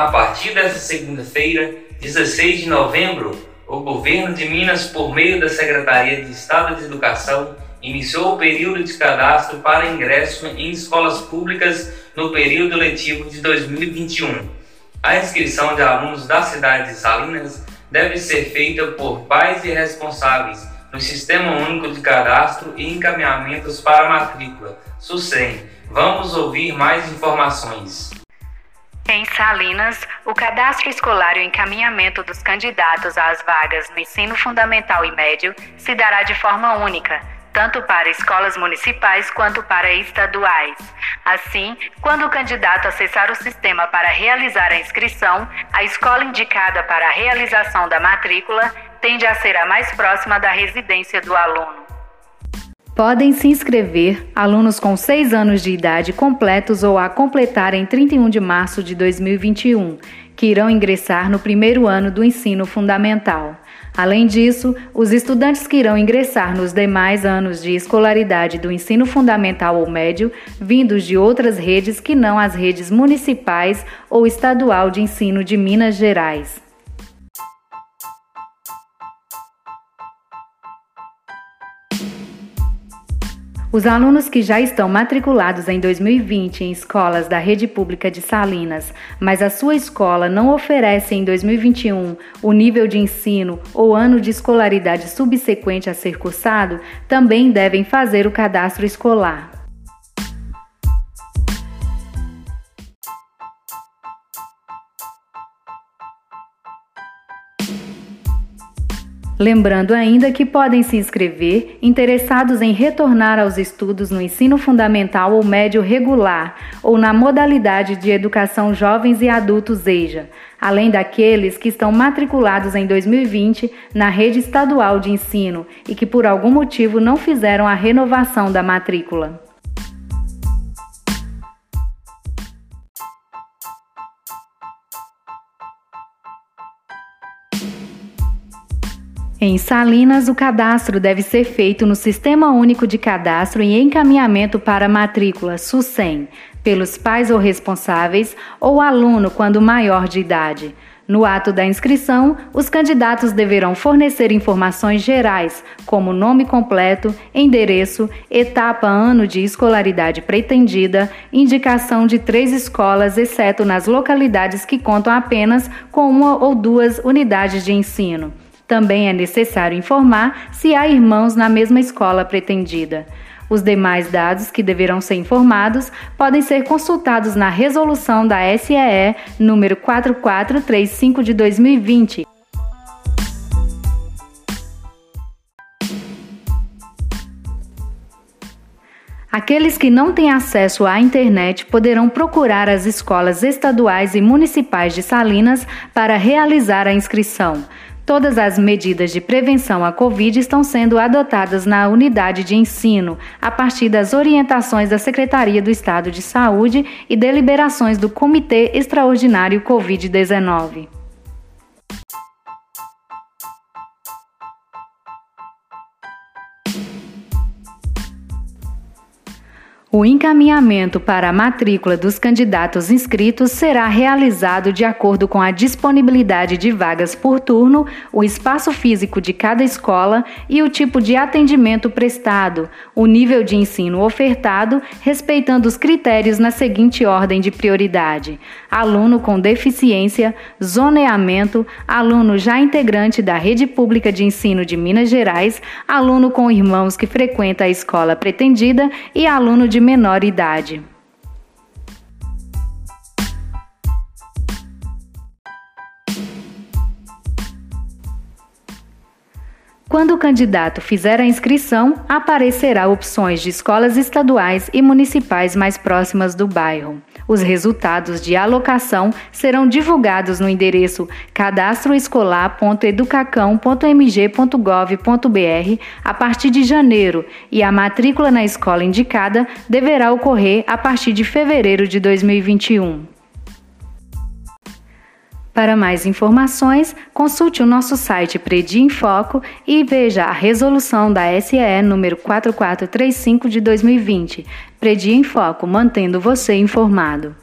A partir desta segunda-feira, 16 de novembro, o governo de Minas, por meio da Secretaria de Estado de Educação, iniciou o período de cadastro para ingresso em escolas públicas no período letivo de 2021. A inscrição de alunos da cidade de Salinas deve ser feita por pais e responsáveis no Sistema Único de Cadastro e Encaminhamentos para Matrícula, SUSEM. Vamos ouvir mais informações. Em Salinas, o cadastro escolar e o encaminhamento dos candidatos às vagas no ensino fundamental e médio se dará de forma única, tanto para escolas municipais quanto para estaduais. Assim, quando o candidato acessar o sistema para realizar a inscrição, a escola indicada para a realização da matrícula tende a ser a mais próxima da residência do aluno. Podem se inscrever alunos com 6 anos de idade completos ou a completar em 31 de março de 2021, que irão ingressar no primeiro ano do ensino fundamental. Além disso, os estudantes que irão ingressar nos demais anos de escolaridade do ensino fundamental ou médio, vindos de outras redes que não as redes municipais ou estadual de ensino de Minas Gerais. Os alunos que já estão matriculados em 2020 em escolas da rede pública de Salinas, mas a sua escola não oferece em 2021 o nível de ensino ou ano de escolaridade subsequente a ser cursado, também devem fazer o cadastro escolar. Lembrando ainda que podem se inscrever interessados em retornar aos estudos no ensino fundamental ou médio regular ou na modalidade de educação jovens e adultos EJA, além daqueles que estão matriculados em 2020 na rede estadual de ensino e que por algum motivo não fizeram a renovação da matrícula. Em Salinas, o cadastro deve ser feito no Sistema Único de Cadastro e Encaminhamento para Matrícula, SUSEM, pelos pais ou responsáveis ou aluno quando maior de idade. No ato da inscrição, os candidatos deverão fornecer informações gerais, como nome completo, endereço, etapa, ano de escolaridade pretendida, indicação de três escolas, exceto nas localidades que contam apenas com uma ou duas unidades de ensino. Também é necessário informar se há irmãos na mesma escola pretendida. Os demais dados que deverão ser informados podem ser consultados na resolução da SEE número 4435 de 2020. Aqueles que não têm acesso à internet poderão procurar as escolas estaduais e municipais de Salinas para realizar a inscrição. Todas as medidas de prevenção à Covid estão sendo adotadas na unidade de ensino, a partir das orientações da Secretaria do Estado de Saúde e deliberações do Comitê Extraordinário Covid-19. O encaminhamento para a matrícula dos candidatos inscritos será realizado de acordo com a disponibilidade de vagas por turno, o espaço físico de cada escola e o tipo de atendimento prestado, o nível de ensino ofertado, respeitando os critérios na seguinte ordem de prioridade: aluno com deficiência, zoneamento, aluno já integrante da rede pública de ensino de Minas Gerais, aluno com irmãos que frequenta a escola pretendida e aluno de menor idade. Quando o candidato fizer a inscrição, aparecerá opções de escolas estaduais e municipais mais próximas do bairro. Os resultados de alocação serão divulgados no endereço cadastroescolar.educacão.mg.gov.br a partir de janeiro e a matrícula na escola indicada deverá ocorrer a partir de fevereiro de 2021. Para mais informações, consulte o nosso site Predi em Foco e veja a resolução da SEE número 4435 de 2020. Predi em Foco, mantendo você informado.